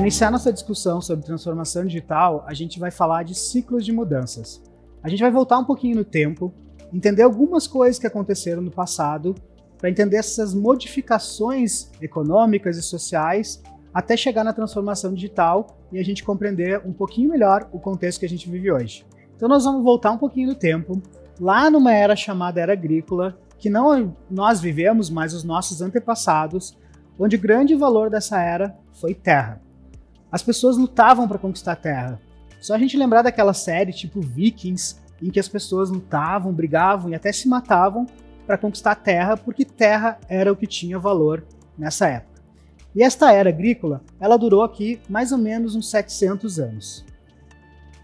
Iniciar nossa discussão sobre transformação digital, a gente vai falar de ciclos de mudanças. A gente vai voltar um pouquinho no tempo, entender algumas coisas que aconteceram no passado, para entender essas modificações econômicas e sociais até chegar na transformação digital e a gente compreender um pouquinho melhor o contexto que a gente vive hoje. Então nós vamos voltar um pouquinho no tempo, lá numa era chamada era agrícola, que não nós vivemos, mas os nossos antepassados, onde o grande valor dessa era foi terra. As pessoas lutavam para conquistar terra. Só a gente lembrar daquela série tipo Vikings, em que as pessoas lutavam, brigavam e até se matavam para conquistar terra, porque terra era o que tinha valor nessa época. E esta era agrícola, ela durou aqui mais ou menos uns 700 anos.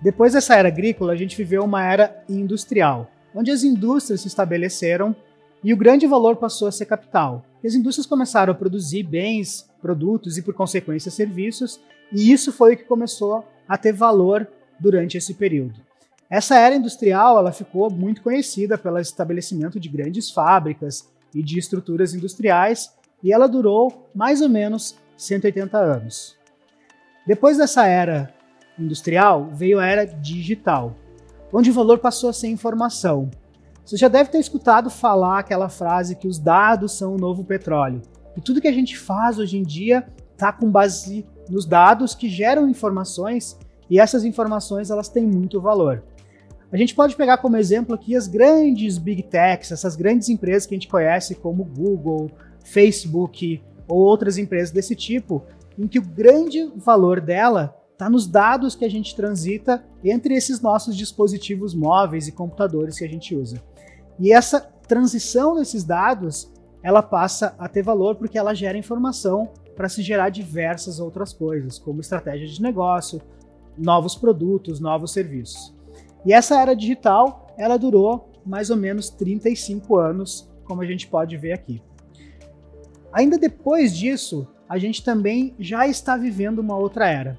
Depois dessa era agrícola, a gente viveu uma era industrial, onde as indústrias se estabeleceram e o grande valor passou a ser capital. As indústrias começaram a produzir bens, produtos e, por consequência, serviços, e isso foi o que começou a ter valor durante esse período. Essa era industrial ela ficou muito conhecida pelo estabelecimento de grandes fábricas e de estruturas industriais e ela durou mais ou menos 180 anos. Depois dessa era industrial, veio a era digital, onde o valor passou a ser informação. Você já deve ter escutado falar aquela frase que os dados são o novo petróleo. E tudo que a gente faz hoje em dia está com base nos dados que geram informações e essas informações elas têm muito valor. A gente pode pegar como exemplo aqui as grandes big techs, essas grandes empresas que a gente conhece como Google, Facebook ou outras empresas desse tipo, em que o grande valor dela está nos dados que a gente transita entre esses nossos dispositivos móveis e computadores que a gente usa. E essa transição desses dados, ela passa a ter valor porque ela gera informação para se gerar diversas outras coisas, como estratégia de negócio, novos produtos, novos serviços. E essa era digital, ela durou mais ou menos 35 anos, como a gente pode ver aqui. Ainda depois disso, a gente também já está vivendo uma outra era,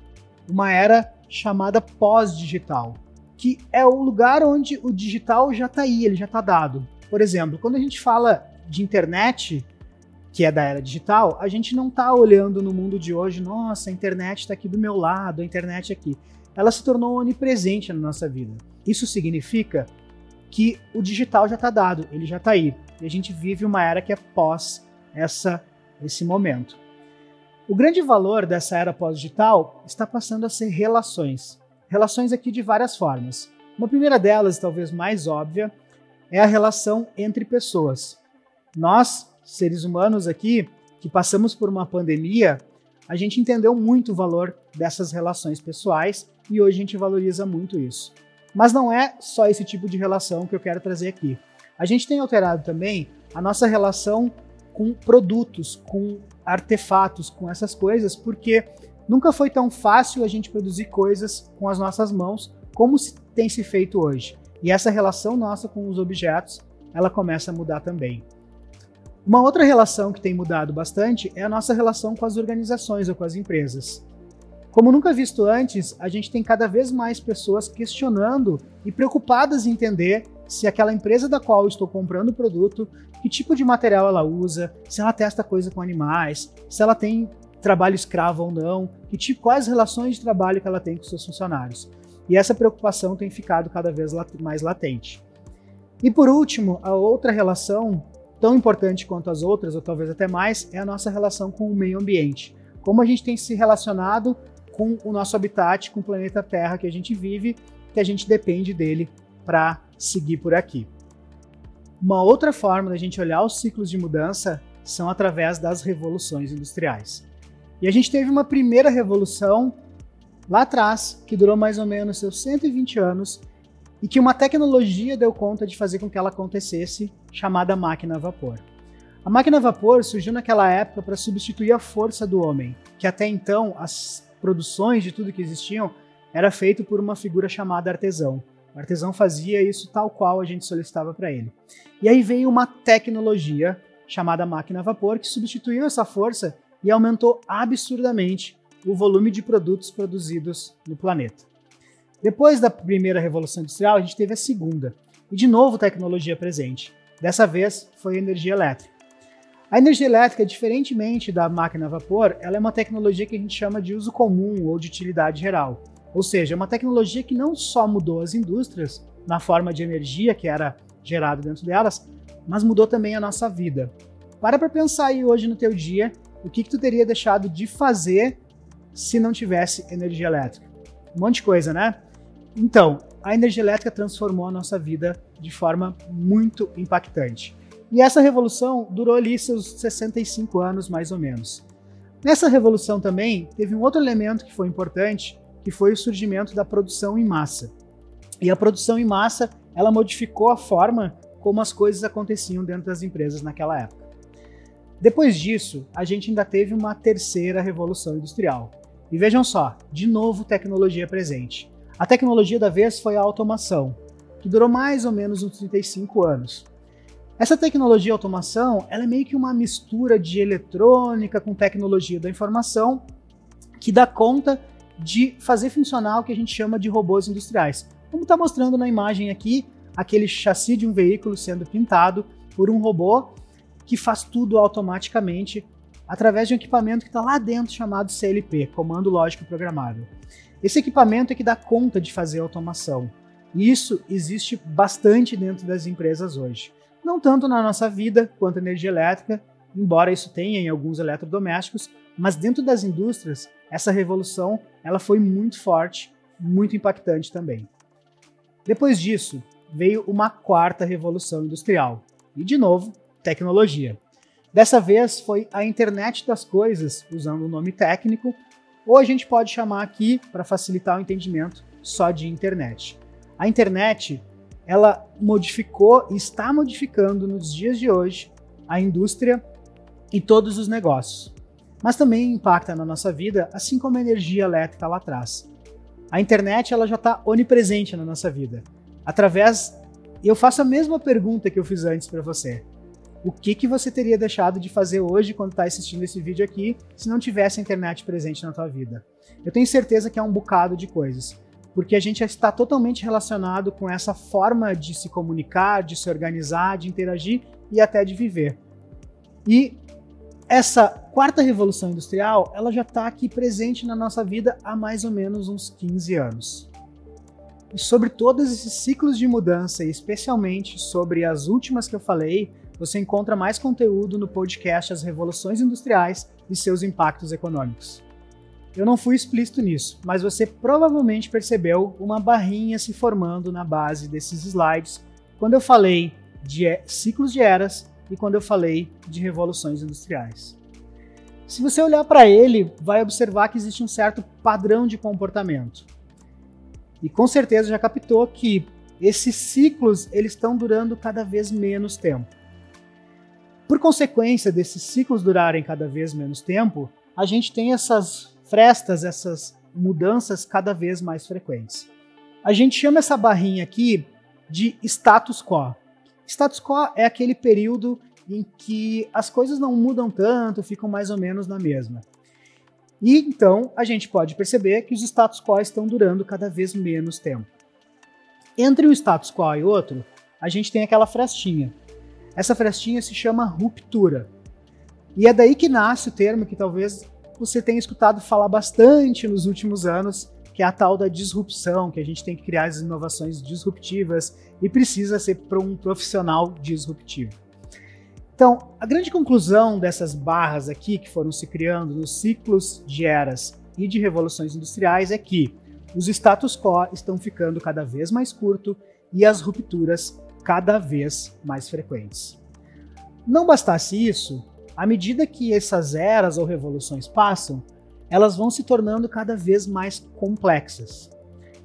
uma era chamada pós-digital, que é o lugar onde o digital já está aí, ele já está dado. Por exemplo, quando a gente fala de internet, que é da era digital, a gente não está olhando no mundo de hoje, nossa, a internet está aqui do meu lado, a internet aqui. Ela se tornou onipresente na nossa vida. Isso significa que o digital já está dado, ele já está aí. E a gente vive uma era que é pós essa, esse momento. O grande valor dessa era pós-digital está passando a ser relações. Relações aqui de várias formas. Uma primeira delas, talvez mais óbvia, é a relação entre pessoas. Nós, seres humanos aqui, que passamos por uma pandemia, a gente entendeu muito o valor dessas relações pessoais e hoje a gente valoriza muito isso. Mas não é só esse tipo de relação que eu quero trazer aqui. A gente tem alterado também a nossa relação com produtos, com artefatos, com essas coisas, porque nunca foi tão fácil a gente produzir coisas com as nossas mãos como se tem se feito hoje. E essa relação nossa com os objetos, ela começa a mudar também. Uma outra relação que tem mudado bastante é a nossa relação com as organizações ou com as empresas. Como nunca visto antes, a gente tem cada vez mais pessoas questionando e preocupadas em entender se aquela empresa da qual estou comprando o produto, que tipo de material ela usa, se ela testa coisa com animais, se ela tem trabalho escravo ou não, que tipo, quais relações de trabalho que ela tem com seus funcionários. E essa preocupação tem ficado cada vez mais latente. E por último, a outra relação, tão importante quanto as outras, ou talvez até mais, é a nossa relação com o meio ambiente. Como a gente tem se relacionado com o nosso habitat, com o planeta Terra que a gente vive, que a gente depende dele para seguir por aqui. Uma outra forma da gente olhar os ciclos de mudança são através das revoluções industriais. E a gente teve uma primeira revolução lá atrás, que durou mais ou menos seus 120 anos, e que uma tecnologia deu conta de fazer com que ela acontecesse, chamada máquina a vapor. A máquina a vapor surgiu naquela época para substituir a força do homem, que até então as produções de tudo que existiam era feito por uma figura chamada artesão. O artesão fazia isso tal qual a gente solicitava para ele. E aí veio uma tecnologia chamada máquina a vapor que substituiu essa força e aumentou absurdamente o volume de produtos produzidos no planeta. Depois da primeira revolução industrial, a gente teve a segunda, e de novo tecnologia presente. Dessa vez foi energia elétrica. A energia elétrica, diferentemente da máquina a vapor, ela é uma tecnologia que a gente chama de uso comum ou de utilidade geral. Ou seja, é uma tecnologia que não só mudou as indústrias na forma de energia que era gerada dentro delas, mas mudou também a nossa vida. Para para pensar aí hoje no teu dia, o que, que tu teria deixado de fazer se não tivesse energia elétrica? Um monte de coisa, né? Então, a energia elétrica transformou a nossa vida de forma muito impactante. E essa revolução durou ali seus 65 anos, mais ou menos. Nessa revolução também teve um outro elemento que foi importante, que foi o surgimento da produção em massa. E a produção em massa, ela modificou a forma como as coisas aconteciam dentro das empresas naquela época. Depois disso, a gente ainda teve uma terceira revolução industrial. E vejam só, de novo tecnologia presente. A tecnologia da vez foi a automação, que durou mais ou menos uns 35 anos. Essa tecnologia automação ela é meio que uma mistura de eletrônica com tecnologia da informação que dá conta de fazer funcionar o que a gente chama de robôs industriais. Como está mostrando na imagem aqui, aquele chassi de um veículo sendo pintado por um robô que faz tudo automaticamente através de um equipamento que está lá dentro chamado CLP, Comando Lógico Programável. Esse equipamento é que dá conta de fazer automação. E isso existe bastante dentro das empresas hoje não tanto na nossa vida quanto energia elétrica, embora isso tenha em alguns eletrodomésticos, mas dentro das indústrias, essa revolução ela foi muito forte, muito impactante também. Depois disso, veio uma quarta revolução industrial, e de novo, tecnologia. Dessa vez foi a internet das coisas, usando o nome técnico, ou a gente pode chamar aqui, para facilitar o entendimento, só de internet. A internet ela modificou e está modificando nos dias de hoje a indústria e todos os negócios. Mas também impacta na nossa vida, assim como a energia elétrica lá atrás. A internet ela já está onipresente na nossa vida. Através, eu faço a mesma pergunta que eu fiz antes para você. O que, que você teria deixado de fazer hoje quando está assistindo esse vídeo aqui se não tivesse a internet presente na tua vida? Eu tenho certeza que é um bocado de coisas porque a gente está totalmente relacionado com essa forma de se comunicar, de se organizar, de interagir e até de viver. E essa quarta revolução industrial, ela já está aqui presente na nossa vida há mais ou menos uns 15 anos. E sobre todos esses ciclos de mudança, e especialmente sobre as últimas que eu falei, você encontra mais conteúdo no podcast As Revoluções Industriais e seus impactos econômicos. Eu não fui explícito nisso, mas você provavelmente percebeu uma barrinha se formando na base desses slides quando eu falei de ciclos de eras e quando eu falei de revoluções industriais. Se você olhar para ele, vai observar que existe um certo padrão de comportamento. E com certeza já captou que esses ciclos eles estão durando cada vez menos tempo. Por consequência desses ciclos durarem cada vez menos tempo, a gente tem essas frestas, essas mudanças cada vez mais frequentes. A gente chama essa barrinha aqui de status quo. Status quo é aquele período em que as coisas não mudam tanto, ficam mais ou menos na mesma. E então a gente pode perceber que os status quo estão durando cada vez menos tempo. Entre um status quo e outro, a gente tem aquela frestinha. Essa frestinha se chama ruptura. E é daí que nasce o termo que talvez você tem escutado falar bastante nos últimos anos, que é a tal da disrupção, que a gente tem que criar as inovações disruptivas e precisa ser para um profissional disruptivo. Então, a grande conclusão dessas barras aqui que foram se criando nos ciclos de eras e de revoluções industriais é que os status quo estão ficando cada vez mais curto e as rupturas cada vez mais frequentes. Não bastasse isso, à medida que essas eras ou revoluções passam, elas vão se tornando cada vez mais complexas.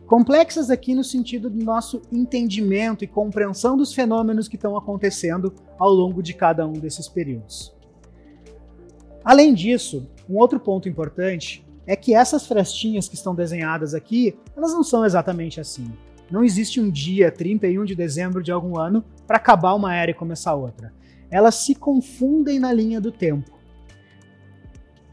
Complexas aqui no sentido do nosso entendimento e compreensão dos fenômenos que estão acontecendo ao longo de cada um desses períodos. Além disso, um outro ponto importante é que essas frestinhas que estão desenhadas aqui, elas não são exatamente assim. Não existe um dia 31 de dezembro de algum ano para acabar uma era e começar outra elas se confundem na linha do tempo.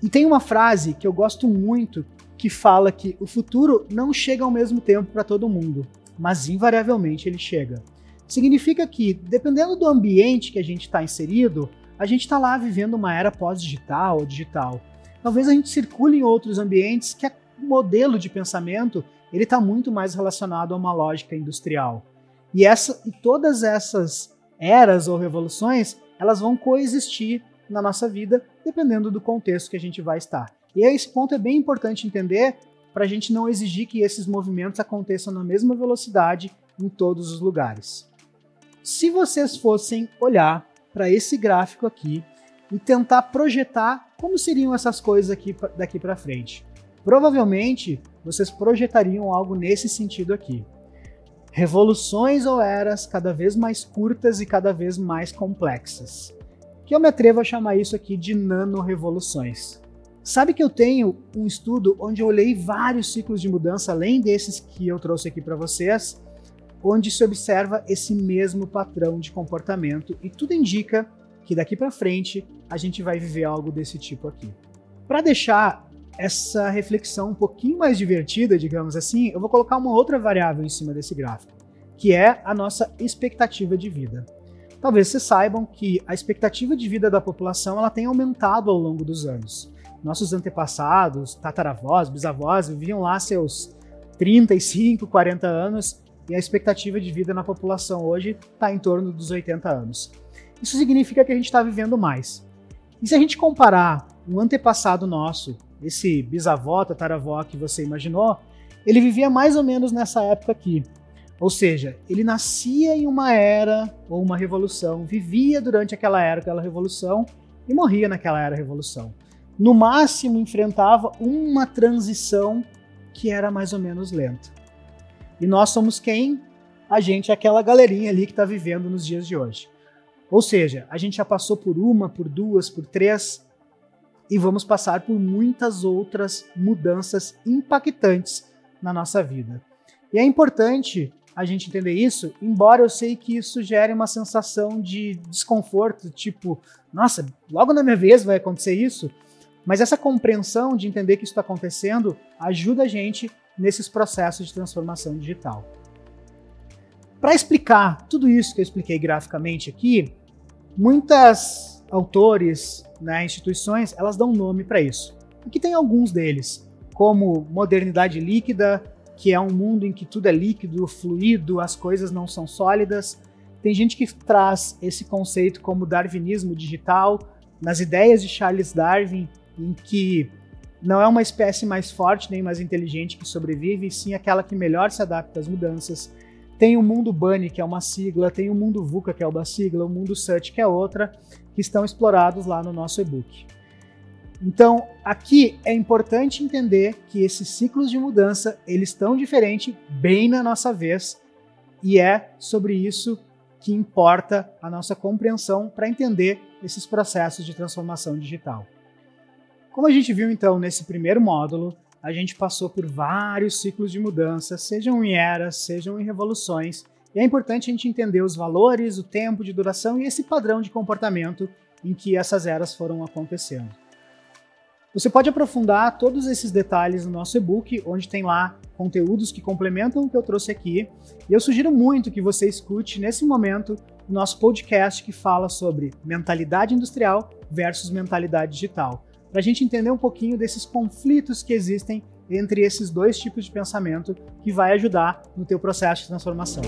E tem uma frase que eu gosto muito que fala que o futuro não chega ao mesmo tempo para todo mundo, mas invariavelmente ele chega. Significa que, dependendo do ambiente que a gente está inserido, a gente está lá vivendo uma era pós-digital ou digital. Talvez a gente circule em outros ambientes que o modelo de pensamento ele está muito mais relacionado a uma lógica industrial. E, essa, e todas essas eras ou revoluções, elas vão coexistir na nossa vida, dependendo do contexto que a gente vai estar. E esse ponto é bem importante entender para a gente não exigir que esses movimentos aconteçam na mesma velocidade em todos os lugares. Se vocês fossem olhar para esse gráfico aqui e tentar projetar como seriam essas coisas aqui daqui para frente, provavelmente vocês projetariam algo nesse sentido aqui. Revoluções ou eras cada vez mais curtas e cada vez mais complexas. Que eu me atrevo a chamar isso aqui de nano-revoluções. Sabe que eu tenho um estudo onde eu olhei vários ciclos de mudança, além desses que eu trouxe aqui para vocês, onde se observa esse mesmo padrão de comportamento e tudo indica que daqui para frente a gente vai viver algo desse tipo aqui. Para deixar essa reflexão um pouquinho mais divertida, digamos assim, eu vou colocar uma outra variável em cima desse gráfico, que é a nossa expectativa de vida. Talvez vocês saibam que a expectativa de vida da população ela tem aumentado ao longo dos anos. Nossos antepassados, tataravós, bisavós viviam lá seus 35, 40 anos e a expectativa de vida na população hoje está em torno dos 80 anos. Isso significa que a gente está vivendo mais. E se a gente comparar um antepassado nosso esse bisavó, tataravó que você imaginou, ele vivia mais ou menos nessa época aqui. Ou seja, ele nascia em uma era ou uma revolução, vivia durante aquela era, aquela revolução e morria naquela era revolução. No máximo enfrentava uma transição que era mais ou menos lenta. E nós somos quem? A gente é aquela galerinha ali que está vivendo nos dias de hoje. Ou seja, a gente já passou por uma, por duas, por três e vamos passar por muitas outras mudanças impactantes na nossa vida. E é importante a gente entender isso, embora eu sei que isso gere uma sensação de desconforto, tipo, nossa, logo na minha vez vai acontecer isso. Mas essa compreensão de entender que isso está acontecendo ajuda a gente nesses processos de transformação digital. Para explicar tudo isso que eu expliquei graficamente aqui, muitas autores, né, instituições, elas dão nome para isso. Aqui tem alguns deles, como modernidade líquida, que é um mundo em que tudo é líquido, fluido, as coisas não são sólidas. Tem gente que traz esse conceito como darwinismo digital, nas ideias de Charles Darwin, em que não é uma espécie mais forte nem mais inteligente que sobrevive, e sim aquela que melhor se adapta às mudanças. Tem o mundo Bunny, que é uma sigla, tem o mundo VUCA, que é uma sigla, o mundo Search, que é outra, que estão explorados lá no nosso e-book. Então, aqui é importante entender que esses ciclos de mudança, eles estão diferentes bem na nossa vez, e é sobre isso que importa a nossa compreensão para entender esses processos de transformação digital. Como a gente viu então nesse primeiro módulo, a gente passou por vários ciclos de mudança, sejam em eras, sejam em revoluções, e é importante a gente entender os valores, o tempo de duração e esse padrão de comportamento em que essas eras foram acontecendo. Você pode aprofundar todos esses detalhes no nosso e-book, onde tem lá conteúdos que complementam o que eu trouxe aqui. E eu sugiro muito que você escute nesse momento o nosso podcast que fala sobre mentalidade industrial versus mentalidade digital para a gente entender um pouquinho desses conflitos que existem entre esses dois tipos de pensamento que vai ajudar no teu processo de transformação.